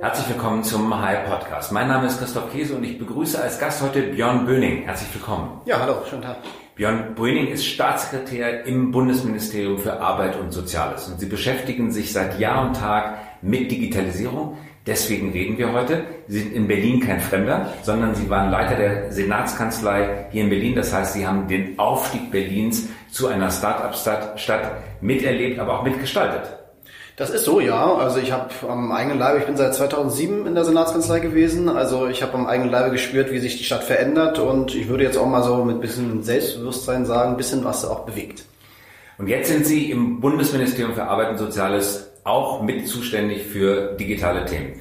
Herzlich willkommen zum High Podcast. Mein Name ist Christoph Käse und ich begrüße als Gast heute Björn Böning. Herzlich willkommen. Ja, hallo, schönen Tag. Björn Böning ist Staatssekretär im Bundesministerium für Arbeit und Soziales und Sie beschäftigen sich seit Jahr und Tag mit Digitalisierung. Deswegen reden wir heute. Sie sind in Berlin kein Fremder, sondern Sie waren Leiter der Senatskanzlei hier in Berlin. Das heißt, Sie haben den Aufstieg Berlins zu einer Start-up-Stadt miterlebt, aber auch mitgestaltet. Das ist so, ja. Also ich habe am eigenen Leibe, ich bin seit 2007 in der Senatskanzlei gewesen, also ich habe am eigenen Leibe gespürt, wie sich die Stadt verändert und ich würde jetzt auch mal so mit bisschen Selbstbewusstsein sagen, bisschen was auch bewegt. Und jetzt sind Sie im Bundesministerium für Arbeit und Soziales auch mit zuständig für digitale Themen.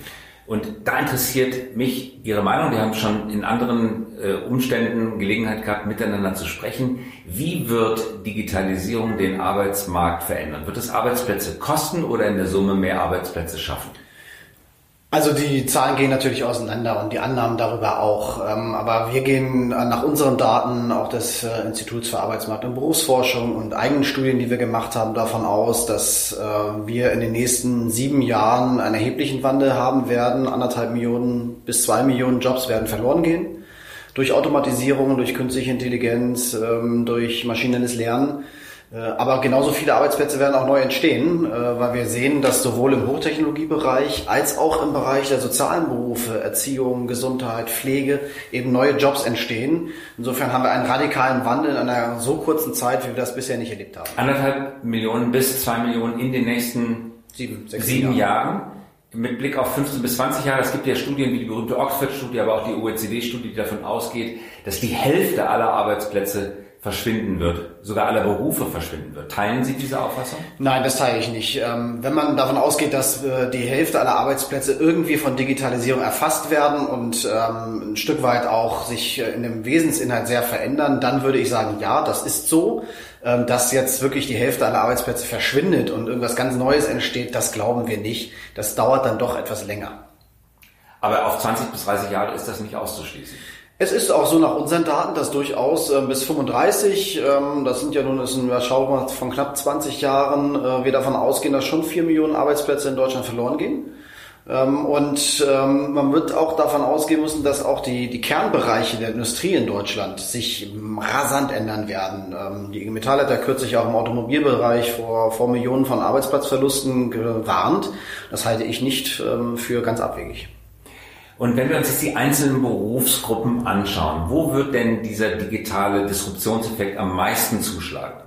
Und da interessiert mich Ihre Meinung. Wir haben schon in anderen äh, Umständen Gelegenheit gehabt, miteinander zu sprechen. Wie wird Digitalisierung den Arbeitsmarkt verändern? Wird es Arbeitsplätze kosten oder in der Summe mehr Arbeitsplätze schaffen? Also die Zahlen gehen natürlich auseinander und die Annahmen darüber auch. Ähm, aber wir gehen nach unseren Daten, auch des äh, Instituts für Arbeitsmarkt und Berufsforschung und eigenen Studien, die wir gemacht haben, davon aus, dass äh, wir in den nächsten sieben Jahren einen erheblichen Wandel haben werden. Anderthalb Millionen bis zwei Millionen Jobs werden verloren gehen. Durch Automatisierung, durch künstliche Intelligenz, ähm, durch maschinelles Lernen. Äh, aber genauso viele Arbeitsplätze werden auch neu entstehen, äh, weil wir sehen, dass sowohl im Hochtechnologiebereich als auch im Bereich der sozialen Berufe, Erziehung, Gesundheit, Pflege eben neue Jobs entstehen. Insofern haben wir einen radikalen Wandel in einer so kurzen Zeit, wie wir das bisher nicht erlebt haben. Anderthalb Millionen bis zwei Millionen in den nächsten sieben, sieben Jahren. Jahren. Mit Blick auf 15 bis 20 Jahre, es gibt ja Studien wie die berühmte Oxford-Studie, aber auch die OECD-Studie, die davon ausgeht, dass die Hälfte aller Arbeitsplätze verschwinden wird, sogar aller Berufe verschwinden wird. Teilen Sie diese Auffassung? Nein, das teile ich nicht. Ähm, wenn man davon ausgeht, dass äh, die Hälfte aller Arbeitsplätze irgendwie von Digitalisierung erfasst werden und ähm, ein Stück weit auch sich äh, in dem Wesensinhalt sehr verändern, dann würde ich sagen, ja, das ist so. Ähm, dass jetzt wirklich die Hälfte aller Arbeitsplätze verschwindet und irgendwas ganz Neues entsteht, das glauben wir nicht. Das dauert dann doch etwas länger. Aber auf 20 bis 30 Jahre ist das nicht auszuschließen. Es ist auch so nach unseren Daten, dass durchaus äh, bis 35, ähm, das sind ja nun ist ein Überschaubar von knapp 20 Jahren, äh, wir davon ausgehen, dass schon vier Millionen Arbeitsplätze in Deutschland verloren gehen. Ähm, und ähm, man wird auch davon ausgehen müssen, dass auch die, die Kernbereiche der Industrie in Deutschland sich rasant ändern werden. Ähm, die Metall hat ja kürzlich auch im Automobilbereich vor, vor Millionen von Arbeitsplatzverlusten gewarnt. Das halte ich nicht für ganz abwegig. Und wenn wir uns jetzt die einzelnen Berufsgruppen anschauen, wo wird denn dieser digitale Disruptionseffekt am meisten zuschlagen?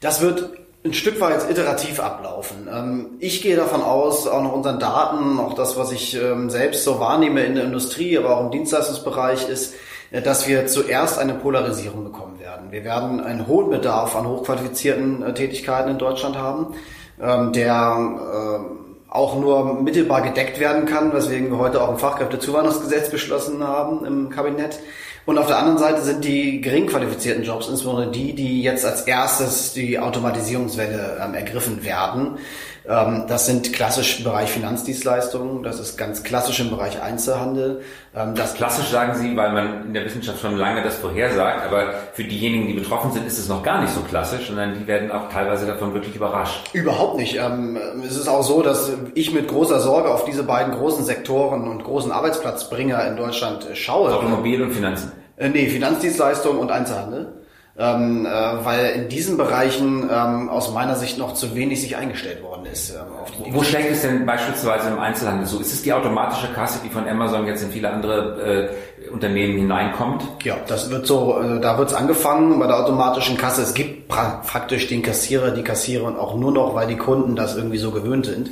Das wird ein Stück weit iterativ ablaufen. Ähm, ich gehe davon aus, auch nach unseren Daten, auch das, was ich ähm, selbst so wahrnehme in der Industrie, aber auch im Dienstleistungsbereich, ist, äh, dass wir zuerst eine Polarisierung bekommen werden. Wir werden einen hohen Bedarf an hochqualifizierten äh, Tätigkeiten in Deutschland haben, ähm, der auch nur mittelbar gedeckt werden kann, weswegen wir heute auch ein Fachkräftezuwanderungsgesetz beschlossen haben im Kabinett. Und auf der anderen Seite sind die gering qualifizierten Jobs, insbesondere die, die jetzt als erstes die Automatisierungswelle ähm, ergriffen werden. Ähm, das sind klassisch im Bereich Finanzdienstleistungen, das ist ganz klassisch im Bereich Einzelhandel. Ähm, das klassisch sagen Sie, weil man in der Wissenschaft schon lange das vorhersagt, aber für diejenigen, die betroffen sind, ist es noch gar nicht so klassisch, sondern die werden auch teilweise davon wirklich überrascht. Überhaupt nicht. Ähm, es ist auch so, dass ich mit großer Sorge auf diese beiden großen Sektoren und großen Arbeitsplatzbringer in Deutschland schaue. Automobil und Finanzen. Äh, nee, Finanzdienstleistungen und Einzelhandel ähm, äh, weil in diesen Bereichen ähm, aus meiner Sicht noch zu wenig sich eingestellt worden ist. Ähm, Wo schlägt es denn beispielsweise im Einzelhandel so? Ist es die automatische Kasse, die von Amazon jetzt in viele andere äh, Unternehmen hineinkommt? Ja, das wird so, äh, da wird es angefangen bei der automatischen Kasse. Es gibt pra praktisch den Kassierer, die Kassiererin auch nur noch, weil die Kunden das irgendwie so gewöhnt sind.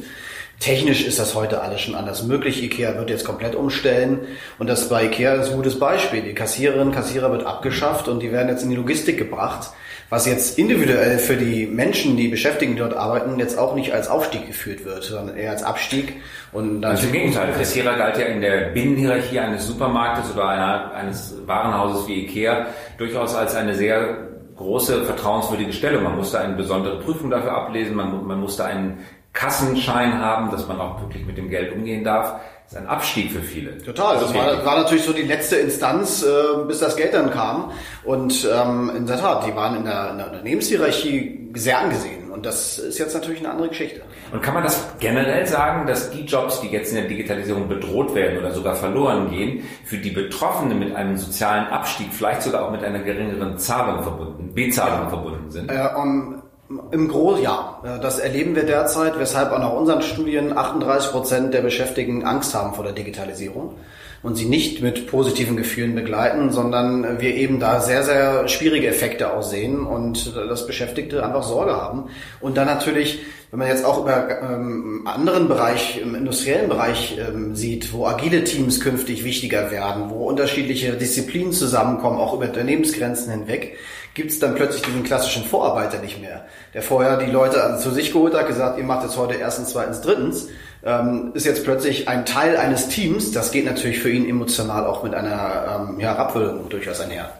Technisch ist das heute alles schon anders möglich. IKEA wird jetzt komplett umstellen und das bei IKEA ist ein gutes Beispiel. Die Kassiererin, Kassierer wird abgeschafft und die werden jetzt in die Logistik gebracht, was jetzt individuell für die Menschen, die Beschäftigten dort arbeiten, jetzt auch nicht als Aufstieg geführt wird, sondern eher als Abstieg. Und dann also im Gegenteil, Kassierer galt ja in der Binnenhierarchie eines Supermarktes oder einer, eines Warenhauses wie IKEA durchaus als eine sehr große vertrauenswürdige Stellung. Man musste eine besondere Prüfung dafür ablesen, man, man musste einen Kassenschein haben, dass man auch wirklich mit dem Geld umgehen darf. Ist ein Abstieg für viele. Total. Das, war, war, natürlich so die letzte Instanz, äh, bis das Geld dann kam. Und ähm, in der Tat, die waren in der, in der Unternehmenshierarchie sehr angesehen. Und das ist jetzt natürlich eine andere Geschichte. Und kann man das generell sagen, dass die Jobs, die jetzt in der Digitalisierung bedroht werden oder sogar verloren gehen, für die Betroffenen mit einem sozialen Abstieg, vielleicht sogar auch mit einer geringeren Zahlung verbunden, Bezahlung ja. verbunden sind? Äh, um, im Großen, ja. Das erleben wir derzeit, weshalb auch nach unseren Studien 38 Prozent der Beschäftigten Angst haben vor der Digitalisierung und sie nicht mit positiven Gefühlen begleiten, sondern wir eben da sehr, sehr schwierige Effekte aussehen und das Beschäftigte einfach Sorge haben. Und dann natürlich, wenn man jetzt auch über ähm, anderen Bereich, im industriellen Bereich ähm, sieht, wo agile Teams künftig wichtiger werden, wo unterschiedliche Disziplinen zusammenkommen, auch über Unternehmensgrenzen hinweg, gibt es dann plötzlich diesen klassischen Vorarbeiter nicht mehr, der vorher die Leute zu sich geholt hat, gesagt, ihr macht jetzt heute erstens, zweitens, drittens ähm, ist jetzt plötzlich ein Teil eines Teams. Das geht natürlich für ihn emotional auch mit einer ähm, ja, Abwürdigung durchaus einher.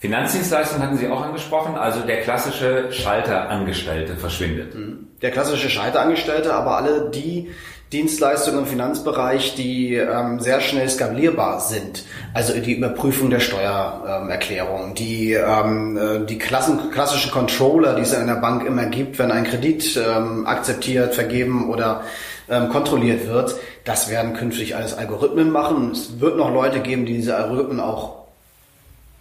Finanzdienstleistungen hatten Sie auch angesprochen, also der klassische Schalterangestellte verschwindet. Mhm. Der klassische Schalterangestellte, aber alle die Dienstleistungen im Finanzbereich, die ähm, sehr schnell skalierbar sind. Also die Überprüfung der Steuererklärung, ähm, die, ähm, äh, die Klassen, klassischen Controller, die es in der Bank immer gibt, wenn ein Kredit ähm, akzeptiert, vergeben oder ähm, kontrolliert wird. Das werden künftig alles Algorithmen machen. Es wird noch Leute geben, die diese Algorithmen auch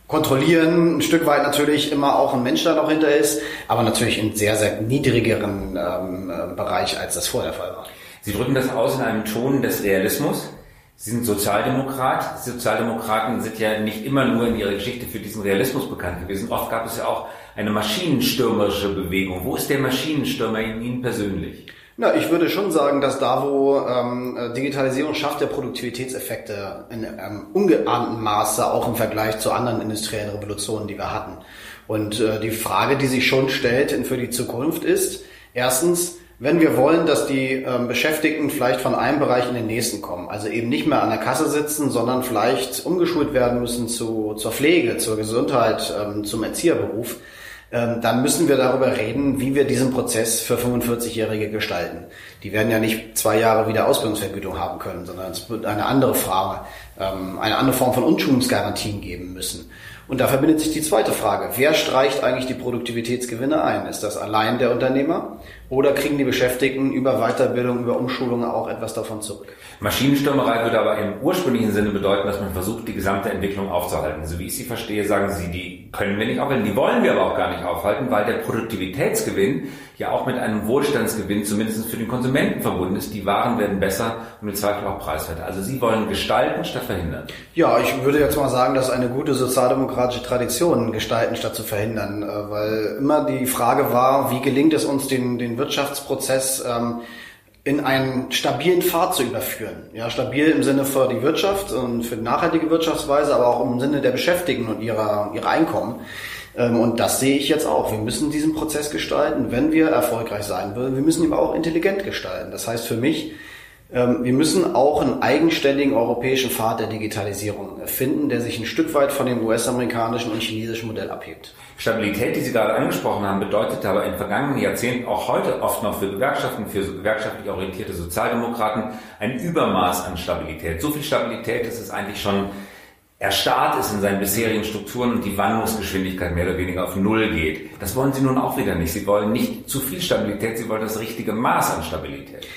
kontrollieren. Ein Stück weit natürlich immer auch ein Mensch da noch hinter ist, aber natürlich in sehr, sehr niedrigeren ähm, äh, Bereich, als das vorher der Fall war. Sie drücken das aus in einem Ton des Realismus. Sie sind Sozialdemokrat. Sozialdemokraten sind ja nicht immer nur in ihrer Geschichte für diesen Realismus bekannt gewesen. Oft gab es ja auch eine maschinenstürmerische Bewegung. Wo ist der Maschinenstürmer in Ihnen persönlich? Na, ich würde schon sagen, dass da, wo ähm, Digitalisierung schafft, der Produktivitätseffekte in einem ungeahnten Maße auch im Vergleich zu anderen industriellen Revolutionen, die wir hatten. Und äh, die Frage, die sich schon stellt für die Zukunft ist, erstens, wenn wir wollen, dass die ähm, Beschäftigten vielleicht von einem Bereich in den nächsten kommen, also eben nicht mehr an der Kasse sitzen, sondern vielleicht umgeschult werden müssen zu, zur Pflege, zur Gesundheit, ähm, zum Erzieherberuf, ähm, dann müssen wir darüber reden, wie wir diesen Prozess für 45-Jährige gestalten. Die werden ja nicht zwei Jahre wieder Ausbildungsvergütung haben können, sondern es wird eine andere Frage, ähm, eine andere Form von Unschulungsgarantien geben müssen. Und da verbindet sich die zweite Frage. Wer streicht eigentlich die Produktivitätsgewinne ein? Ist das allein der Unternehmer oder kriegen die Beschäftigten über Weiterbildung, über Umschulung auch etwas davon zurück? Maschinenstürmerei würde aber im ursprünglichen Sinne bedeuten, dass man versucht, die gesamte Entwicklung aufzuhalten. So wie ich sie verstehe, sagen Sie, die können wir nicht aufhalten, die wollen wir aber auch gar nicht aufhalten, weil der Produktivitätsgewinn ja auch mit einem Wohlstandsgewinn zumindest für den Konsumenten verbunden ist. Die Waren werden besser und im Zweifel auch preiswerter. Also Sie wollen gestalten statt verhindern. Ja, ich würde jetzt mal sagen, dass eine gute sozialdemokratische Tradition gestalten statt zu verhindern, äh, weil immer die Frage war, wie gelingt es uns, den, den Wirtschaftsprozess ähm, in einen stabilen Pfad zu überführen. Ja, stabil im Sinne für die Wirtschaft und für die nachhaltige Wirtschaftsweise, aber auch im Sinne der Beschäftigten und ihrer, ihrer Einkommen. Ähm, und das sehe ich jetzt auch. Wir müssen diesen Prozess gestalten, wenn wir erfolgreich sein wollen. Wir müssen ihn aber auch intelligent gestalten. Das heißt für mich, ähm, wir müssen auch einen eigenständigen europäischen Pfad der Digitalisierung finden, der sich ein Stück weit von dem US-amerikanischen und chinesischen Modell abhebt. Stabilität, die Sie gerade angesprochen haben, bedeutet aber in vergangenen Jahrzehnten auch heute oft noch für Gewerkschaften, für gewerkschaftlich orientierte Sozialdemokraten ein Übermaß an Stabilität. So viel Stabilität, dass es eigentlich schon erstarrt ist in seinen bisherigen Strukturen und die Wandlungsgeschwindigkeit mehr oder weniger auf Null geht. Das wollen Sie nun auch wieder nicht. Sie wollen nicht zu viel Stabilität, Sie wollen das richtige Maß an Stabilität.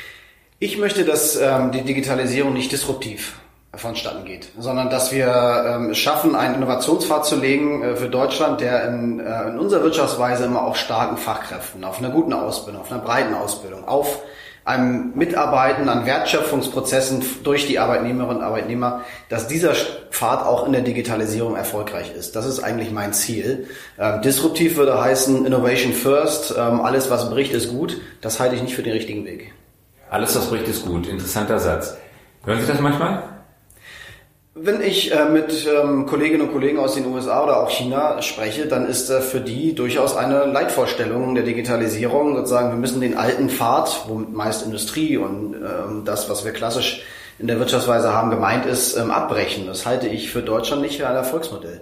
Ich möchte, dass ähm, die Digitalisierung nicht disruptiv vonstatten geht, sondern dass wir ähm, schaffen, einen Innovationspfad zu legen äh, für Deutschland, der in, äh, in unserer Wirtschaftsweise immer auf starken Fachkräften, auf einer guten Ausbildung, auf einer breiten Ausbildung, auf einem Mitarbeiten an Wertschöpfungsprozessen durch die Arbeitnehmerinnen und Arbeitnehmer, dass dieser Pfad auch in der Digitalisierung erfolgreich ist. Das ist eigentlich mein Ziel. Ähm, disruptiv würde heißen Innovation First, ähm, alles was bricht ist gut. Das halte ich nicht für den richtigen Weg. Alles, was bricht, ist gut. Interessanter Satz. Hören Sie das manchmal? Wenn ich äh, mit ähm, Kolleginnen und Kollegen aus den USA oder auch China spreche, dann ist äh, für die durchaus eine Leitvorstellung der Digitalisierung, sozusagen, wir müssen den alten Pfad, womit meist Industrie und ähm, das, was wir klassisch in der Wirtschaftsweise haben, gemeint ist, ähm, abbrechen. Das halte ich für Deutschland nicht für ein Erfolgsmodell.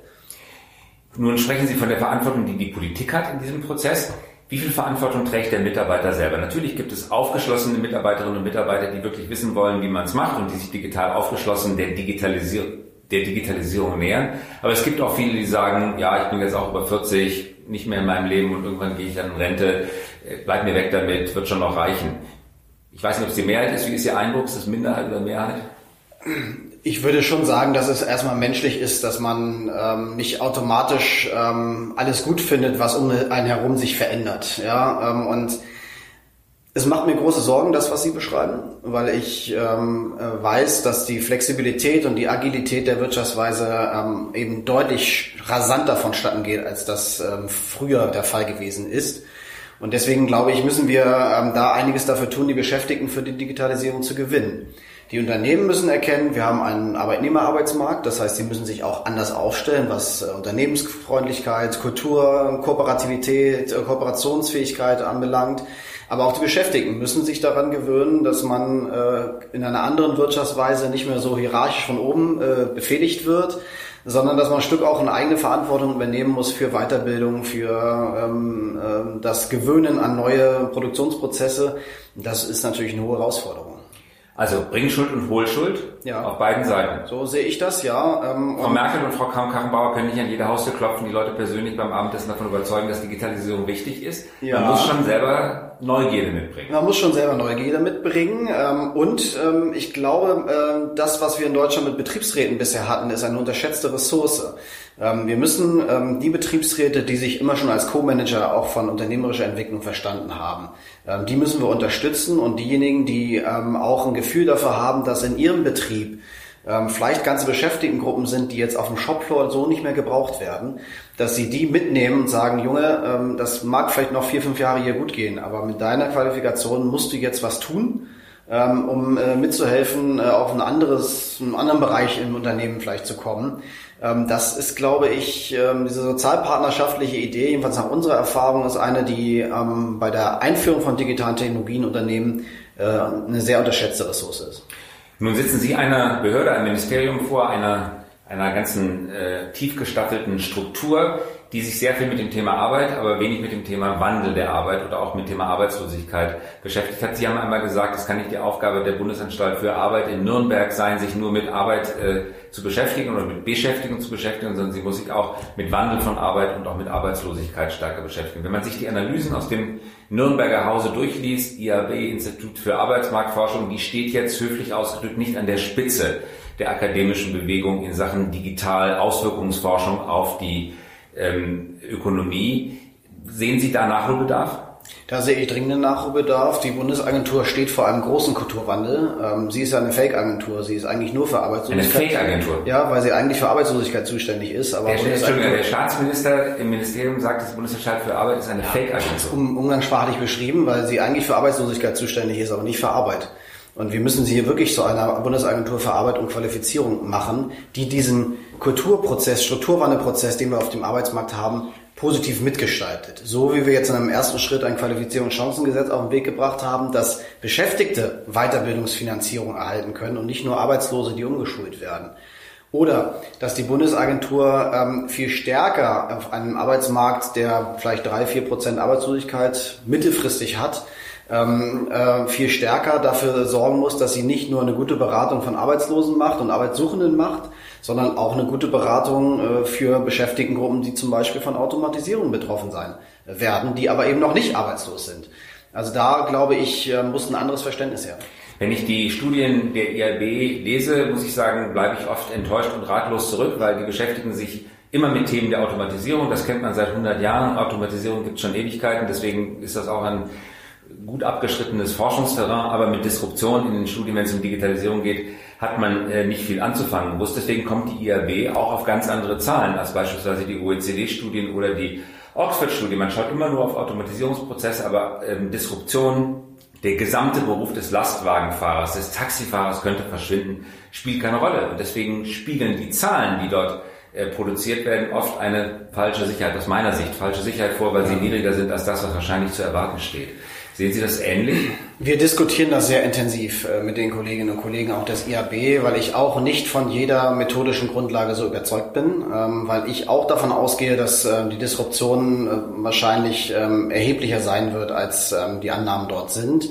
Nun sprechen Sie von der Verantwortung, die die Politik hat in diesem Prozess. Wie viel Verantwortung trägt der Mitarbeiter selber? Natürlich gibt es aufgeschlossene Mitarbeiterinnen und Mitarbeiter, die wirklich wissen wollen, wie man es macht und die sich digital aufgeschlossen der, Digitalisier der Digitalisierung nähern. Aber es gibt auch viele, die sagen, ja, ich bin jetzt auch über 40, nicht mehr in meinem Leben und irgendwann gehe ich dann in Rente, äh, bleib mir weg damit, wird schon noch reichen. Ich weiß nicht, ob es die Mehrheit ist. Wie ist Ihr Eindruck? Ist das Minderheit oder Mehrheit? Ich würde schon sagen, dass es erstmal menschlich ist, dass man ähm, nicht automatisch ähm, alles gut findet, was um einen herum sich verändert. Ja, ähm, und es macht mir große Sorgen, das, was Sie beschreiben, weil ich ähm, äh, weiß, dass die Flexibilität und die Agilität der Wirtschaftsweise ähm, eben deutlich rasanter vonstatten geht, als das ähm, früher der Fall gewesen ist. Und deswegen glaube ich, müssen wir ähm, da einiges dafür tun, die Beschäftigten für die Digitalisierung zu gewinnen. Die Unternehmen müssen erkennen, wir haben einen Arbeitnehmerarbeitsmarkt, das heißt, sie müssen sich auch anders aufstellen, was äh, Unternehmensfreundlichkeit, Kultur, Kooperativität, äh, Kooperationsfähigkeit anbelangt. Aber auch die Beschäftigten müssen sich daran gewöhnen, dass man äh, in einer anderen Wirtschaftsweise nicht mehr so hierarchisch von oben befehligt wird, sondern dass man ein Stück auch eine eigene Verantwortung übernehmen muss für Weiterbildung, für ähm, äh, das Gewöhnen an neue Produktionsprozesse. Das ist natürlich eine hohe Herausforderung. Also Bringschuld und Hohlschuld ja. auf beiden Seiten. So sehe ich das, ja. Ähm, Frau Merkel und Frau Kramp-Karrenbauer können nicht an jede Haustür klopfen, die Leute persönlich beim Abendessen davon überzeugen, dass Digitalisierung wichtig ist. Ja. Man muss schon selber Neugierde mitbringen. Man muss schon selber Neugierde mitbringen. Ähm, und ähm, ich glaube, äh, das, was wir in Deutschland mit Betriebsräten bisher hatten, ist eine unterschätzte Ressource. Ähm, wir müssen ähm, die Betriebsräte, die sich immer schon als Co-Manager auch von unternehmerischer Entwicklung verstanden haben, ähm, die müssen wir unterstützen und diejenigen, die auch ein Gefühl dafür haben, dass in ihrem Betrieb vielleicht ganze Beschäftigtengruppen sind, die jetzt auf dem Shopfloor so nicht mehr gebraucht werden, dass sie die mitnehmen und sagen, Junge, das mag vielleicht noch vier, fünf Jahre hier gut gehen, aber mit deiner Qualifikation musst du jetzt was tun, um äh, mitzuhelfen, äh, auf ein anderes, einen anderen Bereich im Unternehmen vielleicht zu kommen. Ähm, das ist, glaube ich, ähm, diese sozialpartnerschaftliche Idee, jedenfalls nach unserer Erfahrung, ist eine, die ähm, bei der Einführung von digitalen Technologien Unternehmen äh, eine sehr unterschätzte Ressource ist. Nun sitzen Sie einer Behörde, einem Ministerium vor, einer, einer ganzen äh, tief gestaffelten Struktur, die sich sehr viel mit dem Thema Arbeit, aber wenig mit dem Thema Wandel der Arbeit oder auch mit dem Thema Arbeitslosigkeit beschäftigt hat. Sie haben einmal gesagt, es kann nicht die Aufgabe der Bundesanstalt für Arbeit in Nürnberg sein, sich nur mit Arbeit äh, zu beschäftigen oder mit Beschäftigung zu beschäftigen, sondern sie muss sich auch mit Wandel von Arbeit und auch mit Arbeitslosigkeit stärker beschäftigen. Wenn man sich die Analysen aus dem Nürnberger Hause durchliest, IAB, Institut für Arbeitsmarktforschung, die steht jetzt höflich ausgedrückt nicht an der Spitze der akademischen Bewegung in Sachen digital Auswirkungsforschung auf die ähm, Ökonomie. Sehen Sie da Nachholbedarf? Da sehe ich dringenden Nachholbedarf. Die Bundesagentur steht vor einem großen Kulturwandel. Ähm, sie ist ja eine Fake-Agentur. Sie ist eigentlich nur für Arbeitslosigkeit. Eine Fake-Agentur? Ja, weil sie eigentlich für Arbeitslosigkeit zuständig ist. Aber der, der Staatsminister im Ministerium sagt, das Bundesanstalt für Arbeit ist eine ja, Fake-Agentur. Um, umgangssprachlich beschrieben, weil sie eigentlich für Arbeitslosigkeit zuständig ist, aber nicht für Arbeit. Und wir müssen sie hier wirklich zu einer Bundesagentur für Arbeit und Qualifizierung machen, die diesen Kulturprozess, Strukturwandelprozess, den wir auf dem Arbeitsmarkt haben, positiv mitgestaltet. So wie wir jetzt in einem ersten Schritt ein Qualifizierungschancengesetz auf den Weg gebracht haben, dass Beschäftigte Weiterbildungsfinanzierung erhalten können und nicht nur Arbeitslose, die umgeschult werden. Oder dass die Bundesagentur ähm, viel stärker auf einem Arbeitsmarkt, der vielleicht drei, vier Prozent Arbeitslosigkeit mittelfristig hat, ähm, äh, viel stärker dafür sorgen muss, dass sie nicht nur eine gute Beratung von Arbeitslosen macht und Arbeitssuchenden macht, sondern auch eine gute Beratung äh, für Beschäftigtengruppen, die zum Beispiel von Automatisierung betroffen sein werden, die aber eben noch nicht arbeitslos sind. Also da, glaube ich, äh, muss ein anderes Verständnis her. Wenn ich die Studien der IAB lese, muss ich sagen, bleibe ich oft enttäuscht und ratlos zurück, weil die beschäftigen sich immer mit Themen der Automatisierung. Das kennt man seit 100 Jahren. Automatisierung gibt es schon Ewigkeiten. Deswegen ist das auch ein gut abgeschrittenes Forschungsterrain, aber mit Disruption in den Studien, wenn es um Digitalisierung geht, hat man äh, nicht viel anzufangen muss. Deswegen kommt die IAB auch auf ganz andere Zahlen als beispielsweise die OECD-Studien oder die Oxford-Studie. Man schaut immer nur auf Automatisierungsprozesse, aber ähm, Disruption, der gesamte Beruf des Lastwagenfahrers, des Taxifahrers könnte verschwinden, spielt keine Rolle. Und deswegen spiegeln die Zahlen, die dort äh, produziert werden, oft eine falsche Sicherheit, aus meiner Sicht, falsche Sicherheit vor, weil sie niedriger sind als das, was wahrscheinlich zu erwarten steht. Sehen Sie das ähnlich? Wir diskutieren das sehr intensiv äh, mit den Kolleginnen und Kollegen auch des IAB, weil ich auch nicht von jeder methodischen Grundlage so überzeugt bin, ähm, weil ich auch davon ausgehe, dass äh, die Disruption äh, wahrscheinlich ähm, erheblicher sein wird, als ähm, die Annahmen dort sind.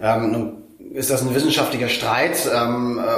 Nun ist das ein wissenschaftlicher Streit,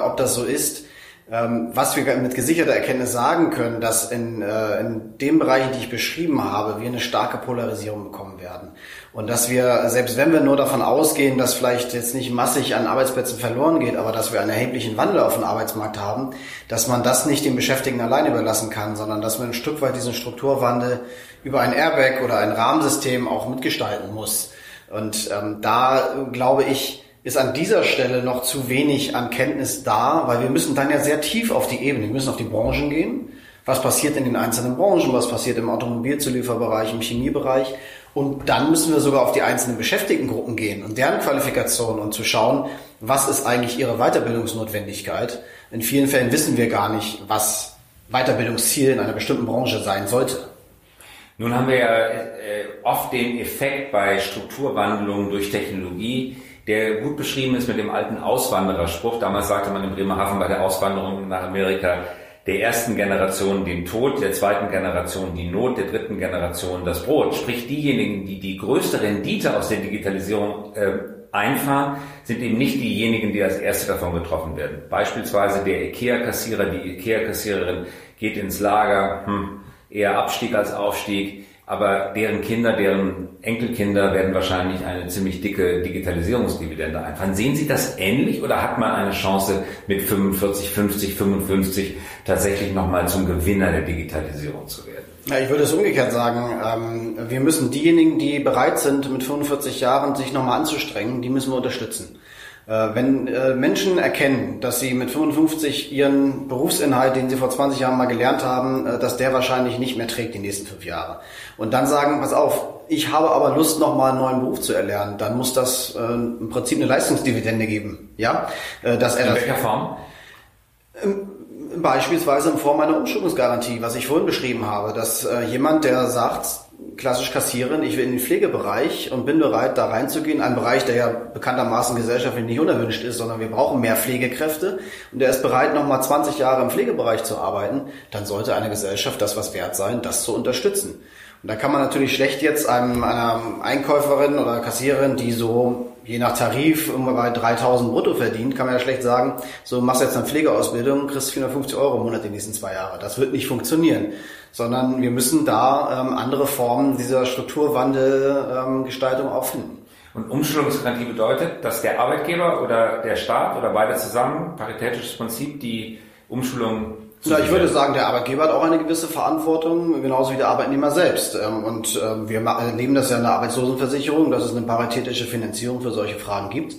ob das so ist. Ähm, was wir mit gesicherter Erkenntnis sagen können, dass in, äh, in den Bereichen, die ich beschrieben habe, wir eine starke Polarisierung bekommen werden. Und dass wir, selbst wenn wir nur davon ausgehen, dass vielleicht jetzt nicht massig an Arbeitsplätzen verloren geht, aber dass wir einen erheblichen Wandel auf dem Arbeitsmarkt haben, dass man das nicht den Beschäftigten allein überlassen kann, sondern dass man ein Stück weit diesen Strukturwandel über ein Airbag oder ein Rahmensystem auch mitgestalten muss. Und ähm, da glaube ich, ist an dieser Stelle noch zu wenig an Kenntnis da, weil wir müssen dann ja sehr tief auf die Ebene, wir müssen auf die Branchen gehen. Was passiert in den einzelnen Branchen? Was passiert im Automobilzulieferbereich, im Chemiebereich? Und dann müssen wir sogar auf die einzelnen Beschäftigtengruppen gehen und deren Qualifikation und zu schauen, was ist eigentlich ihre Weiterbildungsnotwendigkeit. In vielen Fällen wissen wir gar nicht, was Weiterbildungsziel in einer bestimmten Branche sein sollte. Nun haben wir ja äh, oft den Effekt bei Strukturwandlungen durch Technologie, der gut beschrieben ist mit dem alten Auswandererspruch. Damals sagte man in Bremerhaven bei der Auswanderung nach Amerika, der ersten Generation den Tod, der zweiten Generation die Not, der dritten Generation das Brot. Sprich, diejenigen, die die größte Rendite aus der Digitalisierung äh, einfahren, sind eben nicht diejenigen, die als Erste davon getroffen werden. Beispielsweise der IKEA-Kassierer, die IKEA-Kassiererin geht ins Lager, hm, eher Abstieg als Aufstieg aber deren Kinder, deren Enkelkinder werden wahrscheinlich eine ziemlich dicke Digitalisierungsdividende einfahren. Sehen Sie das ähnlich oder hat man eine Chance mit 45, 50, 55 tatsächlich nochmal zum Gewinner der Digitalisierung zu werden? Ja, ich würde es umgekehrt sagen. Ähm, wir müssen diejenigen, die bereit sind, mit 45 Jahren sich nochmal anzustrengen, die müssen wir unterstützen. Äh, wenn äh, Menschen erkennen, dass sie mit 55 ihren Berufsinhalt, den sie vor 20 Jahren mal gelernt haben, äh, dass der wahrscheinlich nicht mehr trägt die nächsten fünf Jahre. Und dann sagen, pass auf, ich habe aber Lust, nochmal einen neuen Beruf zu erlernen, dann muss das im Prinzip eine Leistungsdividende geben. Ja, dass er In welcher Form? Beispielsweise in Form einer Umschulungsgarantie, was ich vorhin beschrieben habe, dass jemand, der sagt, klassisch kassieren, ich will in den Pflegebereich und bin bereit, da reinzugehen. Ein Bereich, der ja bekanntermaßen gesellschaftlich nicht unerwünscht ist, sondern wir brauchen mehr Pflegekräfte. Und der ist bereit, nochmal 20 Jahre im Pflegebereich zu arbeiten. Dann sollte eine Gesellschaft das was wert sein, das zu unterstützen. Und da kann man natürlich schlecht jetzt einem, einer Einkäuferin oder Kassiererin, die so je nach Tarif irgendwann bei 3000 brutto verdient, kann man ja schlecht sagen, so machst jetzt eine Pflegeausbildung, kriegst 450 Euro im Monat die nächsten zwei Jahre. Das wird nicht funktionieren sondern wir müssen da ähm, andere Formen dieser Strukturwandelgestaltung ähm, auch finden. Und Umschulungsgarantie bedeutet, dass der Arbeitgeber oder der Staat oder beide zusammen, paritätisches Prinzip, die Umschulung na, ich würde sagen, der Arbeitgeber hat auch eine gewisse Verantwortung, genauso wie der Arbeitnehmer selbst. Ähm, und ähm, wir erleben das ja in der Arbeitslosenversicherung, dass es eine paritätische Finanzierung für solche Fragen gibt.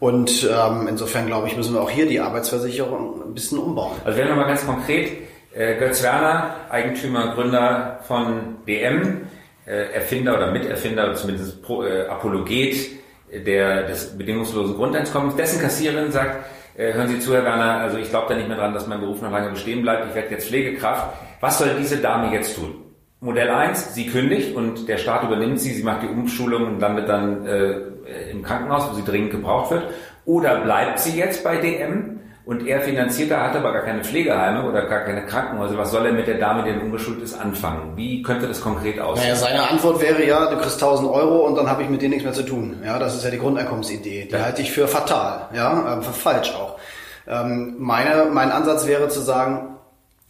Und ähm, insofern glaube ich, müssen wir auch hier die Arbeitsversicherung ein bisschen umbauen. Also werden wir mal ganz konkret, äh, Götz Werner, Eigentümer, Gründer von DM, äh, Erfinder oder Miterfinder, zumindest Pro, äh, Apologet der, des bedingungslosen Grundeinkommens, dessen Kassiererin sagt, äh, hören Sie zu, Herr Werner, also ich glaube da nicht mehr dran, dass mein Beruf noch lange bestehen bleibt, ich werde jetzt Pflegekraft. Was soll diese Dame jetzt tun? Modell 1, sie kündigt und der Staat übernimmt sie, sie macht die Umschulung und landet dann äh, im Krankenhaus, wo sie dringend gebraucht wird. Oder bleibt sie jetzt bei DM und er finanziert, er hat aber gar keine Pflegeheime oder gar keine Krankenhäuser. Was soll er mit der Dame, die ungeschult ist, anfangen? Wie könnte das konkret aussehen? Naja, seine Antwort wäre ja, du kriegst 1000 Euro und dann habe ich mit dir nichts mehr zu tun. Ja, das ist ja die Grundeinkommensidee. Die ja. halte ich für fatal, ja, äh, für falsch auch. Ähm, meine, mein Ansatz wäre zu sagen,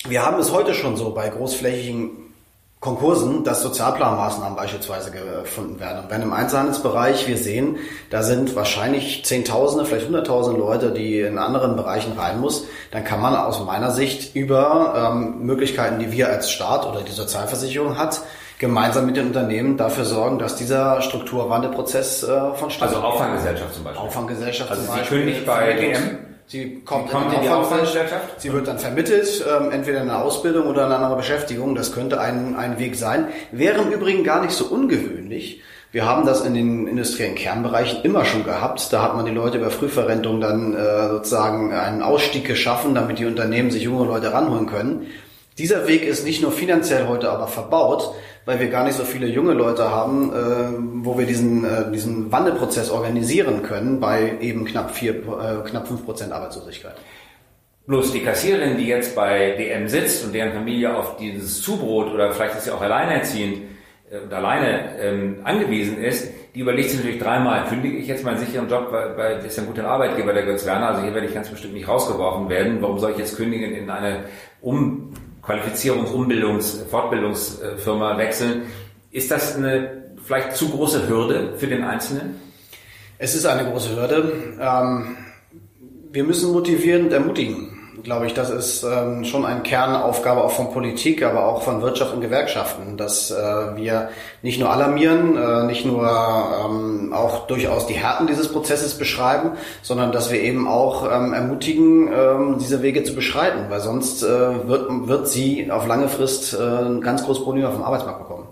wir haben es heute schon so bei großflächigen Konkursen, dass Sozialplanmaßnahmen beispielsweise gefunden werden. Und wenn im Einzelhandelsbereich wir sehen, da sind wahrscheinlich Zehntausende, vielleicht Hunderttausende Leute, die in anderen Bereichen rein muss, dann kann man aus meiner Sicht über ähm, Möglichkeiten, die wir als Staat oder die Sozialversicherung hat, gemeinsam mit den Unternehmen dafür sorgen, dass dieser Strukturwandelprozess äh, vonstatten Also Auffanggesellschaft zum Beispiel. Auffanggesellschaft also zum Beispiel. Also Sie kündigt bei DM Sie kommt, kommt in die Auffanggesellschaft. Sie wird dann vermittelt, ähm, entweder in einer Ausbildung oder in einer anderen Beschäftigung. Das könnte ein, ein Weg sein. Wäre im Übrigen gar nicht so ungewöhnlich. Wir haben das in den industriellen Kernbereichen immer schon gehabt. Da hat man die Leute über Frühverrentung dann äh, sozusagen einen Ausstieg geschaffen, damit die Unternehmen sich junge Leute ranholen können. Dieser Weg ist nicht nur finanziell heute aber verbaut, weil wir gar nicht so viele junge Leute haben, äh, wo wir diesen, äh, diesen Wandelprozess organisieren können bei eben knapp vier, äh, knapp fünf Prozent Arbeitslosigkeit. Bloß die Kassiererin, die jetzt bei DM sitzt und deren Familie auf dieses Zubrot oder vielleicht ist sie auch alleinerziehend äh, und alleine ähm, angewiesen ist, die überlegt sich natürlich dreimal, kündige ich jetzt meinen sicheren Job, weil, weil das ist ja ein guter Arbeitgeber, der Götz Werner, also hier werde ich ganz bestimmt nicht rausgeworfen werden. Warum soll ich jetzt kündigen in eine um Qualifizierungs-, Umbildungs-, Fortbildungsfirma wechseln? Ist das eine vielleicht zu große Hürde für den Einzelnen? Es ist eine große Hürde. Ähm, wir müssen motivieren und ermutigen glaube ich, das ist ähm, schon eine Kernaufgabe auch von Politik, aber auch von Wirtschaft und Gewerkschaften, dass äh, wir nicht nur alarmieren, äh, nicht nur ähm, auch durchaus die Härten dieses Prozesses beschreiben, sondern dass wir eben auch ähm, ermutigen, ähm, diese Wege zu beschreiten, weil sonst äh, wird, wird sie auf lange Frist äh, ein ganz großes Problem auf dem Arbeitsmarkt bekommen.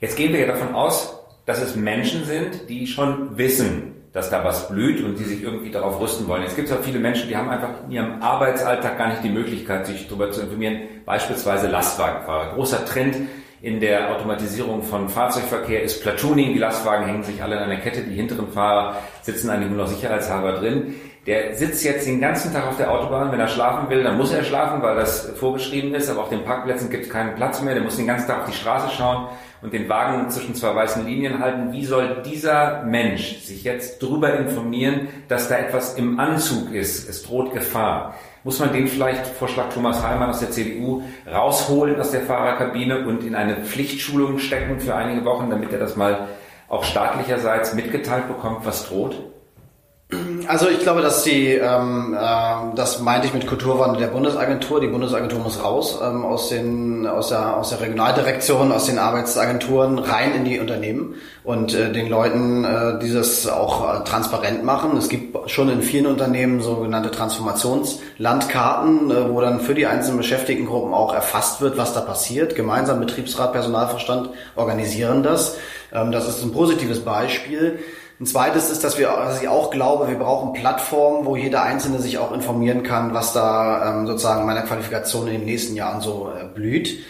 Jetzt gehen wir ja davon aus, dass es Menschen sind, die schon wissen, dass da was blüht und die sich irgendwie darauf rüsten wollen. Jetzt gibt es auch viele Menschen, die haben einfach in ihrem Arbeitsalltag gar nicht die Möglichkeit, sich darüber zu informieren. Beispielsweise Lastwagenfahrer. Großer Trend in der Automatisierung von Fahrzeugverkehr ist Platooning. Die Lastwagen hängen sich alle in einer Kette. Die hinteren Fahrer sitzen eigentlich nur noch sicherheitshalber drin. Der sitzt jetzt den ganzen Tag auf der Autobahn. Wenn er schlafen will, dann muss er schlafen, weil das vorgeschrieben ist. Aber auf den Parkplätzen gibt es keinen Platz mehr. Der muss den ganzen Tag auf die Straße schauen und den Wagen zwischen zwei weißen Linien halten. Wie soll dieser Mensch sich jetzt darüber informieren, dass da etwas im Anzug ist? Es droht Gefahr. Muss man den vielleicht, Vorschlag Thomas Heimann aus der CDU, rausholen aus der Fahrerkabine und in eine Pflichtschulung stecken für einige Wochen, damit er das mal auch staatlicherseits mitgeteilt bekommt, was droht? Also ich glaube, dass die, ähm, äh, das meinte ich mit Kulturwandel der Bundesagentur. Die Bundesagentur muss raus ähm, aus den, aus der, aus der Regionaldirektion, aus den Arbeitsagenturen rein in die Unternehmen und äh, den Leuten äh, dieses auch äh, transparent machen. Es gibt schon in vielen Unternehmen sogenannte Transformationslandkarten, äh, wo dann für die einzelnen Beschäftigtengruppen auch erfasst wird, was da passiert. Gemeinsam Betriebsrat, Personalverstand organisieren das. Ähm, das ist ein positives Beispiel. Ein zweites ist, dass wir, dass ich auch glaube, wir brauchen Plattformen, wo jeder Einzelne sich auch informieren kann, was da ähm, sozusagen meiner Qualifikation in den nächsten Jahren so äh, blüht.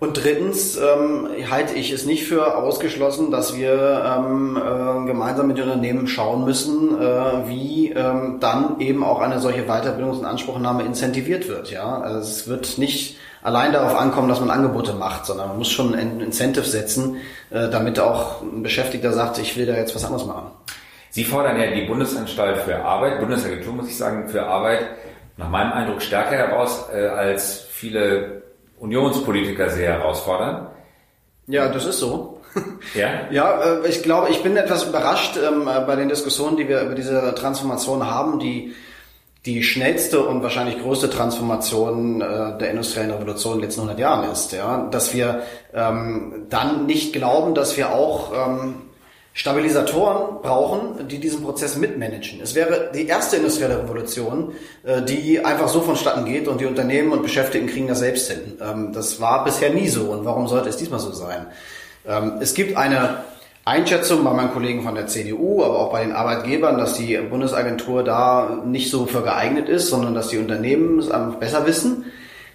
Und drittens ähm, halte ich es nicht für ausgeschlossen, dass wir ähm, äh, gemeinsam mit den Unternehmen schauen müssen, äh, wie ähm, dann eben auch eine solche Weiterbildungs- und Anspruchnahme incentiviert wird. Ja, also es wird nicht allein darauf ankommen, dass man Angebote macht, sondern man muss schon ein Incentive setzen, äh, damit auch ein Beschäftigter sagt, ich will da jetzt was anderes machen. Sie fordern ja die Bundesanstalt für Arbeit, Bundesagentur muss ich sagen, für Arbeit nach meinem Eindruck stärker heraus, äh, als viele Unionspolitiker sie herausfordern. Ja, das ist so. Ja, ja äh, ich glaube, ich bin etwas überrascht ähm, bei den Diskussionen, die wir über diese Transformation haben, die die schnellste und wahrscheinlich größte Transformation äh, der industriellen Revolution in den letzten 100 Jahren ist. Ja? Dass wir ähm, dann nicht glauben, dass wir auch ähm, Stabilisatoren brauchen, die diesen Prozess mitmanagen. Es wäre die erste industrielle Revolution, äh, die einfach so vonstatten geht und die Unternehmen und Beschäftigten kriegen das selbst hin. Ähm, das war bisher nie so und warum sollte es diesmal so sein? Ähm, es gibt eine Einschätzung bei meinen Kollegen von der CDU, aber auch bei den Arbeitgebern, dass die Bundesagentur da nicht so für geeignet ist, sondern dass die Unternehmen es einfach besser wissen.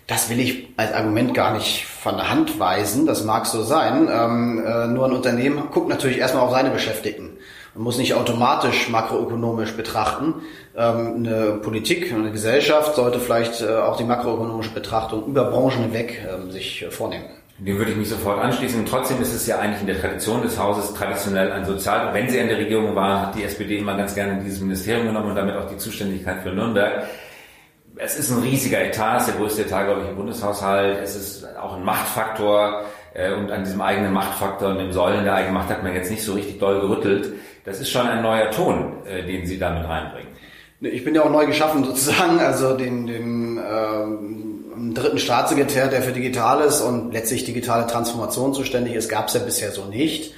Das will ich als Argument gar nicht von der Hand weisen. Das mag so sein. Ähm, äh, nur ein Unternehmen guckt natürlich erstmal auf seine Beschäftigten und muss nicht automatisch makroökonomisch betrachten. Ähm, eine Politik, eine Gesellschaft sollte vielleicht äh, auch die makroökonomische Betrachtung über Branchen hinweg ähm, sich äh, vornehmen. Dem würde ich mich sofort anschließen. Trotzdem ist es ja eigentlich in der Tradition des Hauses traditionell ein Sozial. Wenn sie in der Regierung war, hat die SPD immer ganz gerne dieses Ministerium genommen und damit auch die Zuständigkeit für Nürnberg. Es ist ein riesiger Etat, es ist der größte Etat, glaube ich, im Bundeshaushalt. Es ist auch ein Machtfaktor. Äh, und an diesem eigenen Machtfaktor und dem Säulen der eigenen Macht hat man jetzt nicht so richtig doll gerüttelt. Das ist schon ein neuer Ton, äh, den Sie damit reinbringen. Ich bin ja auch neu geschaffen sozusagen, also den, den ähm, dritten Staatssekretär, der für Digitales und letztlich digitale Transformation zuständig ist, gab es ja bisher so nicht.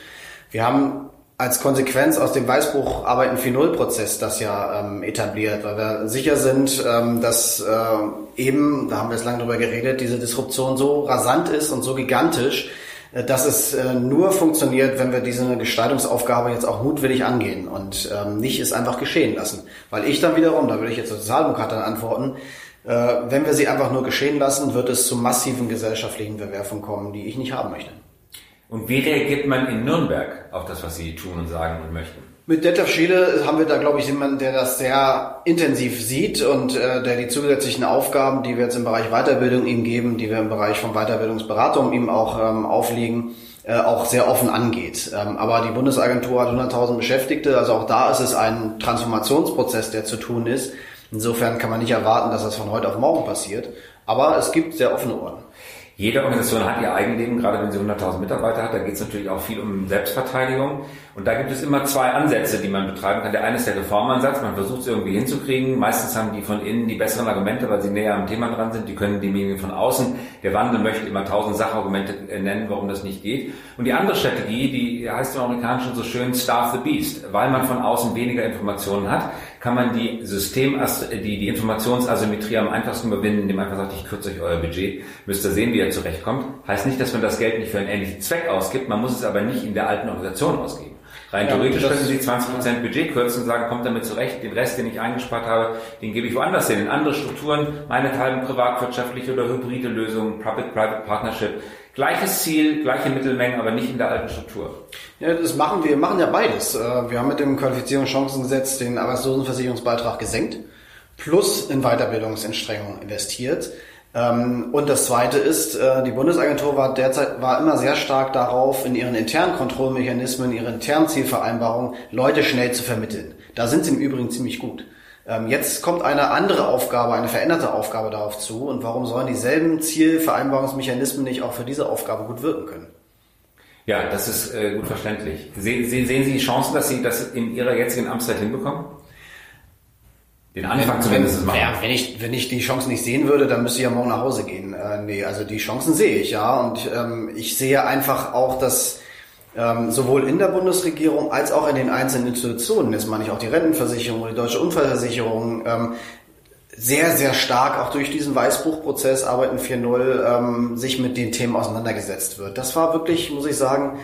Wir haben als Konsequenz aus dem Weißbuch Arbeiten 4.0 Prozess das ja ähm, etabliert, weil wir sicher sind, ähm, dass äh, eben, da haben wir jetzt lange drüber geredet, diese Disruption so rasant ist und so gigantisch, äh, dass es äh, nur funktioniert, wenn wir diese Gestaltungsaufgabe jetzt auch mutwillig angehen und ähm, nicht es einfach geschehen lassen. Weil ich dann wiederum, da würde ich jetzt Sozialdemokrat dann antworten, wenn wir sie einfach nur geschehen lassen, wird es zu massiven gesellschaftlichen Verwerfungen kommen, die ich nicht haben möchte. Und wie reagiert man in Nürnberg auf das, was Sie tun und sagen und möchten? Mit Detlef Schiele haben wir da, glaube ich, jemanden, der das sehr intensiv sieht und äh, der die zusätzlichen Aufgaben, die wir jetzt im Bereich Weiterbildung ihm geben, die wir im Bereich von Weiterbildungsberatung ihm auch ähm, auflegen, äh, auch sehr offen angeht. Ähm, aber die Bundesagentur hat 100.000 Beschäftigte, also auch da ist es ein Transformationsprozess, der zu tun ist. Insofern kann man nicht erwarten, dass das von heute auf morgen passiert. Aber es gibt sehr offene Ohren. Jede Organisation hat ihr Eigenleben, gerade wenn sie 100.000 Mitarbeiter hat. Da geht es natürlich auch viel um Selbstverteidigung. Und da gibt es immer zwei Ansätze, die man betreiben kann. Der eine ist der Reformansatz. Man versucht es irgendwie hinzukriegen. Meistens haben die von innen die besseren Argumente, weil sie näher am Thema dran sind. Die können diejenigen von außen. Der Wandel möchte immer tausend Sachargumente nennen, warum das nicht geht. Und die andere Strategie, die heißt im Amerikanischen so schön Starve the Beast. Weil man von außen weniger Informationen hat, kann man die System, die, die Informationsasymmetrie am einfachsten überwinden, indem man einfach sagt, ich kürze euch euer Budget, müsst ihr sehen, wie ihr zurechtkommt. Heißt nicht, dass man das Geld nicht für einen ähnlichen Zweck ausgibt, man muss es aber nicht in der alten Organisation ausgeben. Rein ja, theoretisch können Sie 20% Budget kürzen und sagen, kommt damit zurecht, den Rest, den ich eingespart habe, den gebe ich woanders hin, in andere Strukturen, meinethalben privatwirtschaftliche oder hybride Lösungen, Public-Private Partnership. Gleiches Ziel, gleiche Mittelmengen, aber nicht in der alten Struktur. Ja, das machen wir, machen ja beides. Äh, wir haben mit dem Qualifizierungschancengesetz den Arbeitslosenversicherungsbeitrag gesenkt, plus in Weiterbildungsanstrengungen investiert. Ähm, und das zweite ist, äh, die Bundesagentur war derzeit, war immer sehr stark darauf, in ihren internen Kontrollmechanismen, ihren internen Zielvereinbarungen Leute schnell zu vermitteln. Da sind sie im Übrigen ziemlich gut. Ähm, jetzt kommt eine andere Aufgabe, eine veränderte Aufgabe darauf zu. Und warum sollen dieselben Zielvereinbarungsmechanismen nicht auch für diese Aufgabe gut wirken können? Ja, das ist äh, gut verständlich. Sehen, sehen Sie die Chancen, dass Sie das in Ihrer jetzigen Amtszeit hinbekommen? Den Anfang wenn, zumindest machen. Ja, wenn ich, wenn ich die Chancen nicht sehen würde, dann müsste ich ja morgen nach Hause gehen. Äh, nee, also die Chancen sehe ich, ja. Und ähm, ich sehe einfach auch, dass ähm, sowohl in der Bundesregierung als auch in den einzelnen Institutionen, jetzt meine ich auch die Rentenversicherung die Deutsche Unfallversicherung, ähm, sehr, sehr stark auch durch diesen Weißbuchprozess Arbeiten 4.0 ähm, sich mit den Themen auseinandergesetzt wird. Das war wirklich, muss ich sagen,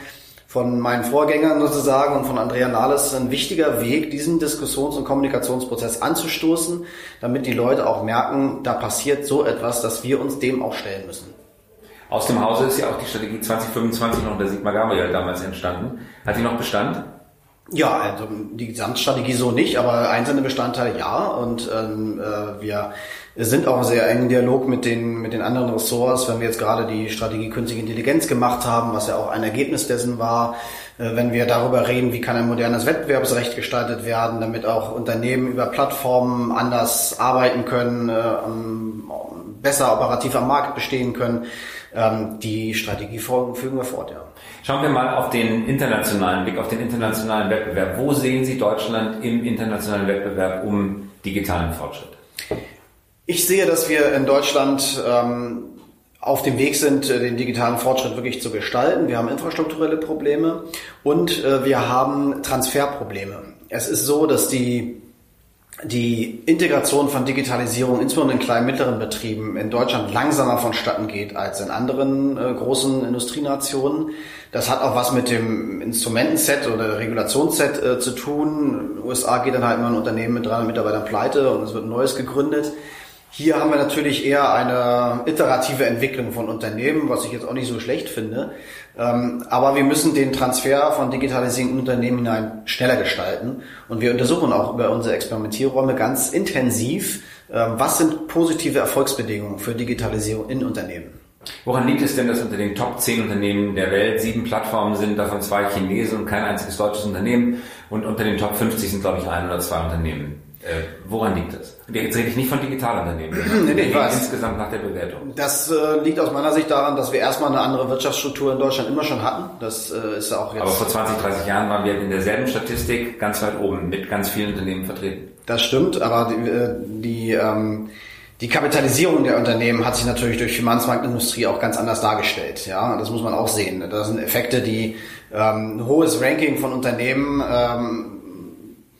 von meinen Vorgängern sozusagen und von Andrea Nahles ein wichtiger Weg, diesen Diskussions- und Kommunikationsprozess anzustoßen, damit die Leute auch merken, da passiert so etwas, dass wir uns dem auch stellen müssen. Aus dem Hause ist ja auch die Strategie 2025 noch unter Sigmar Gabriel damals entstanden. Hat die noch Bestand? Ja, also die Gesamtstrategie so nicht, aber einzelne Bestandteile ja. Und ähm, äh, wir sind auch sehr engen Dialog mit den, mit den anderen Ressorts, wenn wir jetzt gerade die Strategie künstliche Intelligenz gemacht haben, was ja auch ein Ergebnis dessen war, äh, wenn wir darüber reden, wie kann ein modernes Wettbewerbsrecht gestaltet werden, damit auch Unternehmen über Plattformen anders arbeiten können, äh, besser operativ am Markt bestehen können. Ähm, die Strategie fügen wir fort, ja. Schauen wir mal auf den internationalen Blick, auf den internationalen Wettbewerb. Wo sehen Sie Deutschland im internationalen Wettbewerb um digitalen Fortschritt? Ich sehe, dass wir in Deutschland ähm, auf dem Weg sind, äh, den digitalen Fortschritt wirklich zu gestalten. Wir haben infrastrukturelle Probleme und äh, wir haben Transferprobleme. Es ist so, dass die die Integration von Digitalisierung, insbesondere in kleinen mittleren Betrieben, in Deutschland langsamer vonstatten geht als in anderen äh, großen Industrienationen. Das hat auch was mit dem Instrumentenset oder Regulationsset äh, zu tun. In den USA geht dann halt immer ein Unternehmen mit 300 Mitarbeitern pleite und es wird ein neues gegründet. Hier haben wir natürlich eher eine iterative Entwicklung von Unternehmen, was ich jetzt auch nicht so schlecht finde. Ähm, aber wir müssen den Transfer von Digitalisierung in Unternehmen hinein schneller gestalten. Und wir untersuchen auch über unsere Experimentierräume ganz intensiv, ähm, was sind positive Erfolgsbedingungen für Digitalisierung in Unternehmen. Woran liegt es denn, dass unter den Top 10 Unternehmen der Welt sieben Plattformen sind, davon zwei Chinesen und kein einziges deutsches Unternehmen und unter den Top 50 sind, glaube ich, ein oder zwei Unternehmen? Äh, woran liegt das? Jetzt rede ich nicht von Digitalunternehmen, nee, nee, insgesamt nach der Bewertung. Das äh, liegt aus meiner Sicht daran, dass wir erstmal eine andere Wirtschaftsstruktur in Deutschland immer schon hatten. Das äh, ist auch jetzt. Aber vor 20, 30 Jahren waren wir in derselben Statistik ganz weit oben mit ganz vielen Unternehmen vertreten. Das stimmt, aber die, äh, die ähm, die Kapitalisierung der Unternehmen hat sich natürlich durch Finanzmarktindustrie auch ganz anders dargestellt. Ja, das muss man auch sehen. Das sind Effekte, die ähm, ein hohes Ranking von Unternehmen ähm,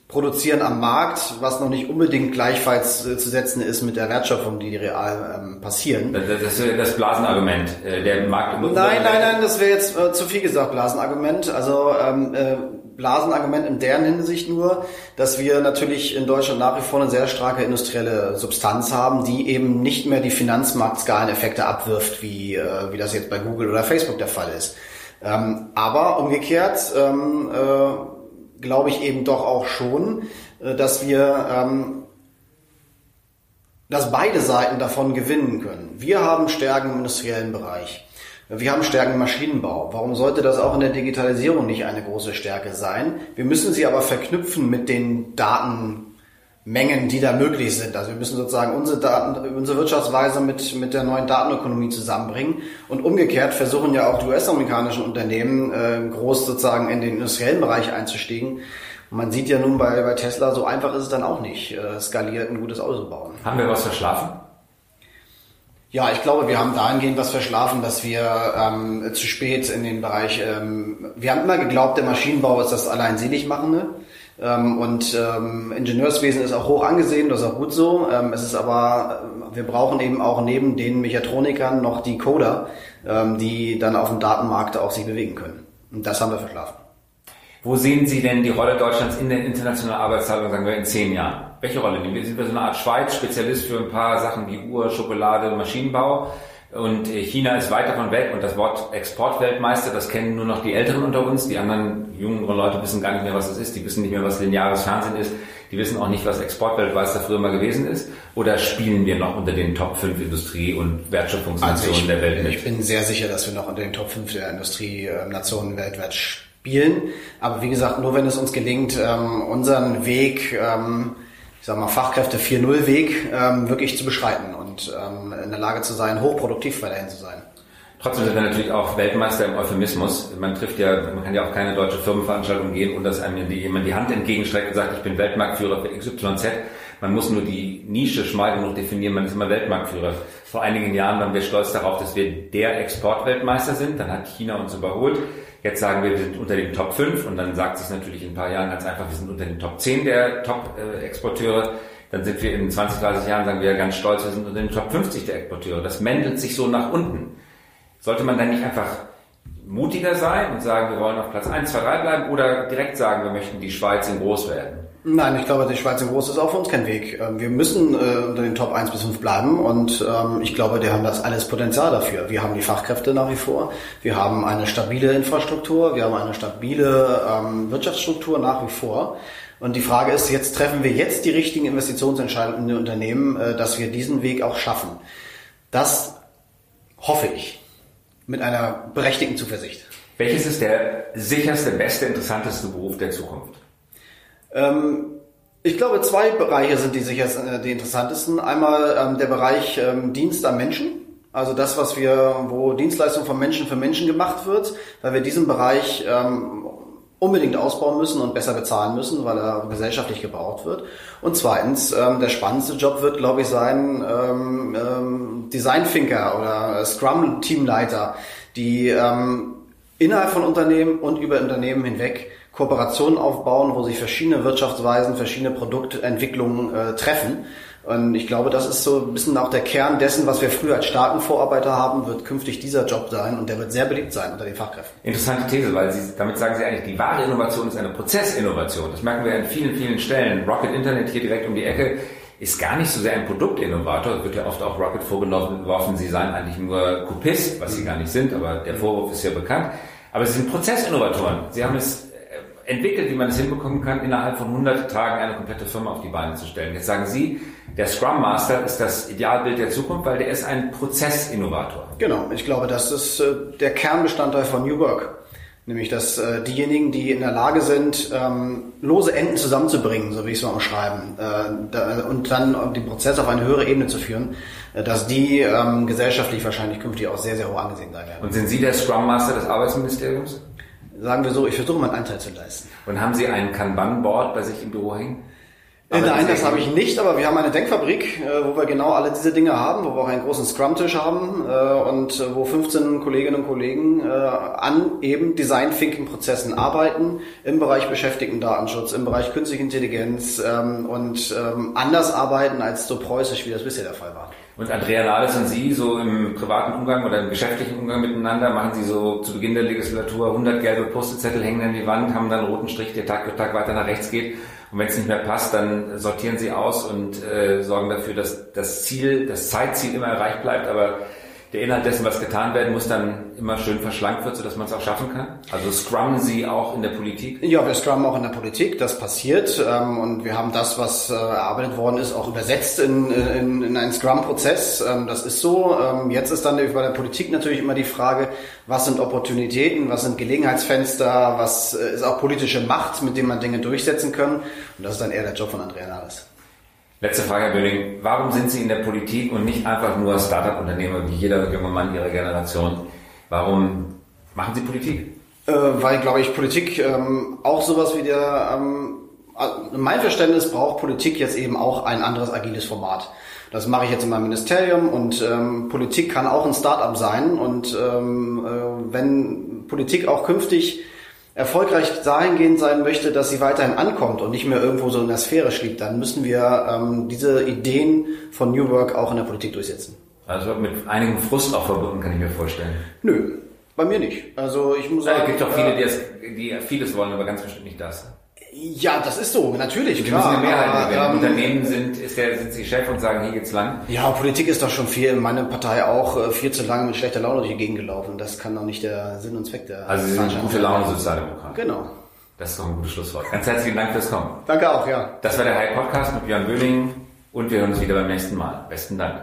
produzieren am Markt, was noch nicht unbedingt gleichfalls äh, zu setzen ist mit der Wertschöpfung, die real ähm, passieren. Das, das das Blasenargument. Äh, der Markt nein, nein, nein, das wäre jetzt äh, zu viel gesagt, Blasenargument. Also ähm, äh, Blasenargument in deren Hinsicht nur, dass wir natürlich in Deutschland nach wie vor eine sehr starke industrielle Substanz haben, die eben nicht mehr die Finanzmarktskaleneffekte abwirft, wie, äh, wie das jetzt bei Google oder Facebook der Fall ist. Ähm, aber umgekehrt ähm, äh, glaube ich eben doch auch schon, äh, dass wir, ähm, dass beide Seiten davon gewinnen können. Wir haben Stärken im industriellen Bereich. Wir haben Stärken im Maschinenbau. Warum sollte das auch in der Digitalisierung nicht eine große Stärke sein? Wir müssen sie aber verknüpfen mit den Datenmengen, die da möglich sind. Also wir müssen sozusagen unsere Daten, unsere Wirtschaftsweise mit, mit der neuen Datenökonomie zusammenbringen. Und umgekehrt versuchen ja auch die US-amerikanischen Unternehmen äh, groß sozusagen in den industriellen Bereich einzusteigen. Und man sieht ja nun bei, bei Tesla, so einfach ist es dann auch nicht, äh, skaliert ein gutes Auto zu bauen. Haben wir was verschlafen? Ja, ich glaube, wir haben dahingehend was verschlafen, dass wir ähm, zu spät in den Bereich, ähm, wir haben immer geglaubt, der Maschinenbau ist das allein Seligmachende. Ähm, und ähm, Ingenieurswesen ist auch hoch angesehen, das ist auch gut so. Ähm, es ist aber, äh, wir brauchen eben auch neben den Mechatronikern noch die Coder, ähm, die dann auf dem Datenmarkt auch sich bewegen können. Und das haben wir verschlafen. Wo sehen Sie denn die Rolle Deutschlands in der internationalen Arbeitsteilung, sagen wir, in zehn Jahren? Welche Rolle nehmen wir? Sind wir so eine Art Schweiz, Spezialist für ein paar Sachen wie Uhr, Schokolade, Maschinenbau? Und äh, China ist weit davon weg und das Wort Exportweltmeister, das kennen nur noch die Älteren unter uns. Die anderen jüngeren Leute wissen gar nicht mehr, was das ist. Die wissen nicht mehr, was lineares Fernsehen ist. Die wissen auch nicht, was Exportweltmeister früher mal gewesen ist. Oder spielen wir noch unter den Top 5 Industrie- und Wertschöpfungsnationen also der Welt mit? Ich bin sehr sicher, dass wir noch unter den Top 5 der Industrienationen weltweit spielen. Aber wie gesagt, nur wenn es uns gelingt, ähm, unseren Weg, ähm, ich sag mal Fachkräfte 4.0 Weg, ähm, wirklich zu beschreiten und in der Lage zu sein, hochproduktiv weiterhin zu sein. Trotzdem sind wir natürlich auch Weltmeister im Euphemismus. Man trifft ja, man kann ja auch keine deutsche Firmenveranstaltung gehen, und dass einem jemand die Hand entgegenstreckt und sagt, ich bin Weltmarktführer für XYZ. Man muss nur die Nische schmal genug definieren, man ist immer Weltmarktführer. Vor einigen Jahren waren wir stolz darauf, dass wir der Exportweltmeister sind. Dann hat China uns überholt. Jetzt sagen wir, wir sind unter den Top 5 und dann sagt sich natürlich in ein paar Jahren ganz einfach, wir sind unter den Top 10 der Top-Exporteure. Dann sind wir in 20, 30 Jahren, sagen wir ganz stolz, wir sind unter den Top 50 der Exporteure. Das mendelt sich so nach unten. Sollte man dann nicht einfach mutiger sein und sagen, wir wollen auf Platz 1, 2, 3 bleiben oder direkt sagen, wir möchten die Schweiz in groß werden? Nein, ich glaube, die Schweiz in groß ist auch für uns kein Weg. Ähm, wir müssen äh, unter den Top 1 bis 5 bleiben und ähm, ich glaube, die haben das alles Potenzial dafür. Wir haben die Fachkräfte nach wie vor, wir haben eine stabile Infrastruktur, wir haben eine stabile ähm, Wirtschaftsstruktur nach wie vor. Und die Frage ist, jetzt treffen wir jetzt die richtigen Investitionsentscheidungen in den Unternehmen, äh, dass wir diesen Weg auch schaffen. Das hoffe ich mit einer berechtigten Zuversicht. Welches ist der sicherste, beste, interessanteste Beruf der Zukunft? Ähm, ich glaube, zwei Bereiche sind die sichersten, äh, die interessantesten. Einmal ähm, der Bereich ähm, Dienst am Menschen. Also das, was wir, wo Dienstleistung von Menschen für Menschen gemacht wird, weil wir diesen Bereich ähm, unbedingt ausbauen müssen und besser bezahlen müssen, weil er gesellschaftlich gebraucht wird. Und zweitens, ähm, der spannendste Job wird, glaube ich, sein ähm, ähm, Design-Thinker oder Scrum-Teamleiter, die ähm, innerhalb von Unternehmen und über Unternehmen hinweg Kooperationen aufbauen, wo sich verschiedene Wirtschaftsweisen, verschiedene Produktentwicklungen äh, treffen. Und ich glaube, das ist so ein bisschen auch der Kern dessen, was wir früher als starken Vorarbeiter haben, wird künftig dieser Job sein und der wird sehr beliebt sein unter den Fachkräften. Interessante These, weil Sie, damit sagen Sie eigentlich, die wahre Innovation ist eine Prozessinnovation. Das merken wir an vielen, vielen Stellen. Rocket Internet hier direkt um die Ecke ist gar nicht so sehr ein Produktinnovator, wird ja oft auch Rocket vorgeworfen, sie seien eigentlich nur Kopist, was sie gar nicht sind, aber der Vorwurf ist ja bekannt. Aber sie sind Prozessinnovatoren. Sie haben es entwickelt, wie man es hinbekommen kann, innerhalb von 100 Tagen eine komplette Firma auf die Beine zu stellen. Jetzt sagen Sie, der Scrum Master ist das Idealbild der Zukunft, weil der ist ein Prozessinnovator. Genau, ich glaube, das ist äh, der Kernbestandteil von New Work. Nämlich, dass äh, diejenigen, die in der Lage sind, ähm, lose Enden zusammenzubringen, so wie ich es mal umschreiben, äh, und dann den Prozess auf eine höhere Ebene zu führen, dass die ähm, gesellschaftlich wahrscheinlich künftig auch sehr, sehr hoch angesehen sein werden. Und sind Sie der Scrum Master des Arbeitsministeriums? Sagen wir so, ich versuche meinen Anteil zu leisten. Und haben Sie ein Kanban-Board bei sich im Büro hängen? Aber Nein, das habe ich nicht, aber wir haben eine Denkfabrik, äh, wo wir genau alle diese Dinge haben, wo wir auch einen großen Scrum-Tisch haben äh, und äh, wo 15 Kolleginnen und Kollegen an eben Design-Thinking-Prozessen arbeiten im Bereich beschäftigten Datenschutz, im Bereich künstliche Intelligenz ähm, und ähm, anders arbeiten als so preußisch, wie das bisher der Fall war. Und Andrea Nahles und Sie so im privaten Umgang oder im geschäftlichen Umgang miteinander machen Sie so zu Beginn der Legislatur 100 gelbe Post-it-Zettel hängen an die Wand, haben dann einen roten Strich, der Tag für Tag weiter nach rechts geht. Und wenn es nicht mehr passt, dann sortieren Sie aus und äh, sorgen dafür, dass das Ziel, das Zeitziel immer erreicht bleibt, aber der Inhalt dessen, was getan werden muss, dann immer schön verschlankt wird, sodass man es auch schaffen kann? Also scrummen Sie auch in der Politik? Ja, wir scrummen auch in der Politik, das passiert. Ähm, und wir haben das, was äh, erarbeitet worden ist, auch übersetzt in, in, in einen Scrum-Prozess. Ähm, das ist so. Ähm, jetzt ist dann bei der Politik natürlich immer die Frage, was sind Opportunitäten, was sind Gelegenheitsfenster, was äh, ist auch politische Macht, mit dem man Dinge durchsetzen kann. Und das ist dann eher der Job von Andrea Nahles. Letzte Frage, Herr Böhling. Warum sind Sie in der Politik und nicht einfach nur Startup-Unternehmer wie jeder junge Mann Ihrer Generation? Warum machen Sie Politik? Äh, weil, glaube ich, Politik ähm, auch sowas wie der, ähm, also mein Verständnis braucht Politik jetzt eben auch ein anderes agiles Format. Das mache ich jetzt in meinem Ministerium und ähm, Politik kann auch ein Startup sein und ähm, äh, wenn Politik auch künftig erfolgreich dahingehend sein möchte, dass sie weiterhin ankommt und nicht mehr irgendwo so in der Sphäre schlägt, dann müssen wir ähm, diese Ideen von New Work auch in der Politik durchsetzen. Also mit einigem Frust auch verbunden, kann ich mir vorstellen. Nö, bei mir nicht. Also ich muss sagen. Es gibt auch viele, die, es, die vieles wollen, aber ganz bestimmt nicht das. Ja, das ist so, natürlich, die klar. Müssen ja Mehrheit, wenn ähm, Unternehmen sind, ist der, sind sie Chef und sagen, hier geht's lang. Ja, Politik ist doch schon viel, meine Partei auch äh, viel zu lange mit schlechter Laune durch die Gegend gelaufen. Das kann doch nicht der Sinn und Zweck der Also Sie sind gute Laune Sozialdemokrat. Genau. Das ist doch ein gutes Schlusswort. Ganz herzlichen Dank fürs Kommen. Danke auch, ja. Das war der High Podcast mit Björn Böhling und wir hören uns wieder beim nächsten Mal. Besten Dank.